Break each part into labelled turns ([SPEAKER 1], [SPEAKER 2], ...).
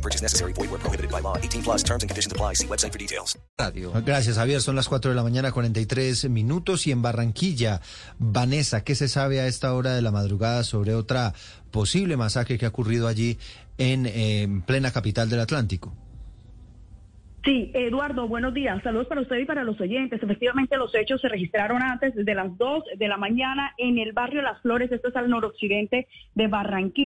[SPEAKER 1] No purchase necessary. Void where prohibited by law. 18 plus terms and conditions apply. See website for details.
[SPEAKER 2] Gracias, Javier. Son las 4 de la mañana, 43 minutos. Y en Barranquilla, Vanessa, ¿qué se sabe a esta hora de la madrugada sobre otra posible masacre que ha ocurrido allí en, eh, en plena capital del Atlántico?
[SPEAKER 3] Sí, Eduardo, buenos días. Saludos para usted y para los oyentes. Efectivamente, los hechos se registraron antes de las 2 de la mañana en el barrio Las Flores. Esto es al noroccidente de Barranquilla.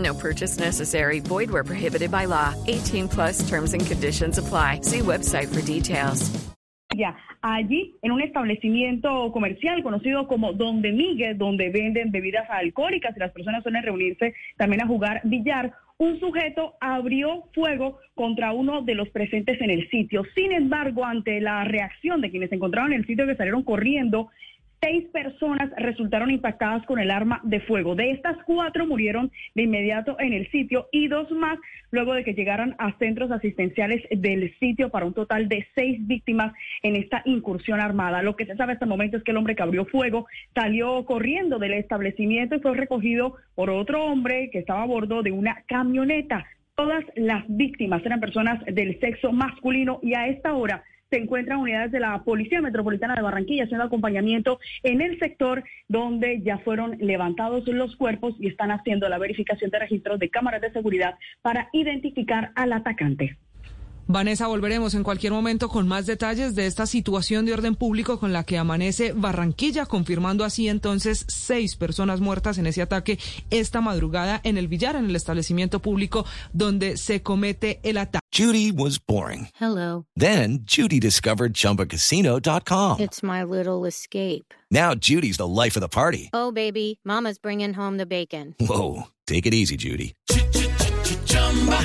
[SPEAKER 4] No purchase necessary. Void where prohibited by law. 18 plus terms and conditions apply. See website for details.
[SPEAKER 3] Ya, allí en un establecimiento comercial conocido como Donde Miguel, donde venden bebidas alcohólicas y las personas suelen reunirse también a jugar billar, un sujeto abrió fuego contra uno de los presentes en el sitio. Sin embargo, ante la reacción de quienes se encontraban en el sitio que salieron corriendo, Seis personas resultaron impactadas con el arma de fuego. De estas cuatro murieron de inmediato en el sitio y dos más luego de que llegaran a centros asistenciales del sitio para un total de seis víctimas en esta incursión armada. Lo que se sabe hasta el momento es que el hombre que abrió fuego salió corriendo del establecimiento y fue recogido por otro hombre que estaba a bordo de una camioneta. Todas las víctimas eran personas del sexo masculino y a esta hora se encuentran unidades de la Policía Metropolitana de Barranquilla haciendo acompañamiento en el sector donde ya fueron levantados los cuerpos y están haciendo la verificación de registros de cámaras de seguridad para identificar al atacante.
[SPEAKER 5] Vanessa, volveremos en cualquier momento con más detalles de esta situación de orden público con la que amanece Barranquilla, confirmando así entonces seis personas muertas en ese ataque esta madrugada en el billar, en el establecimiento público donde se comete el ataque.
[SPEAKER 6] Judy was boring.
[SPEAKER 7] Hello.
[SPEAKER 6] Then Judy discovered ChumbaCasino.com.
[SPEAKER 7] It's my little escape.
[SPEAKER 6] Now Judy's the life of the party.
[SPEAKER 7] Oh, baby, Mama's bringing home the bacon.
[SPEAKER 6] Whoa, take it easy, Judy.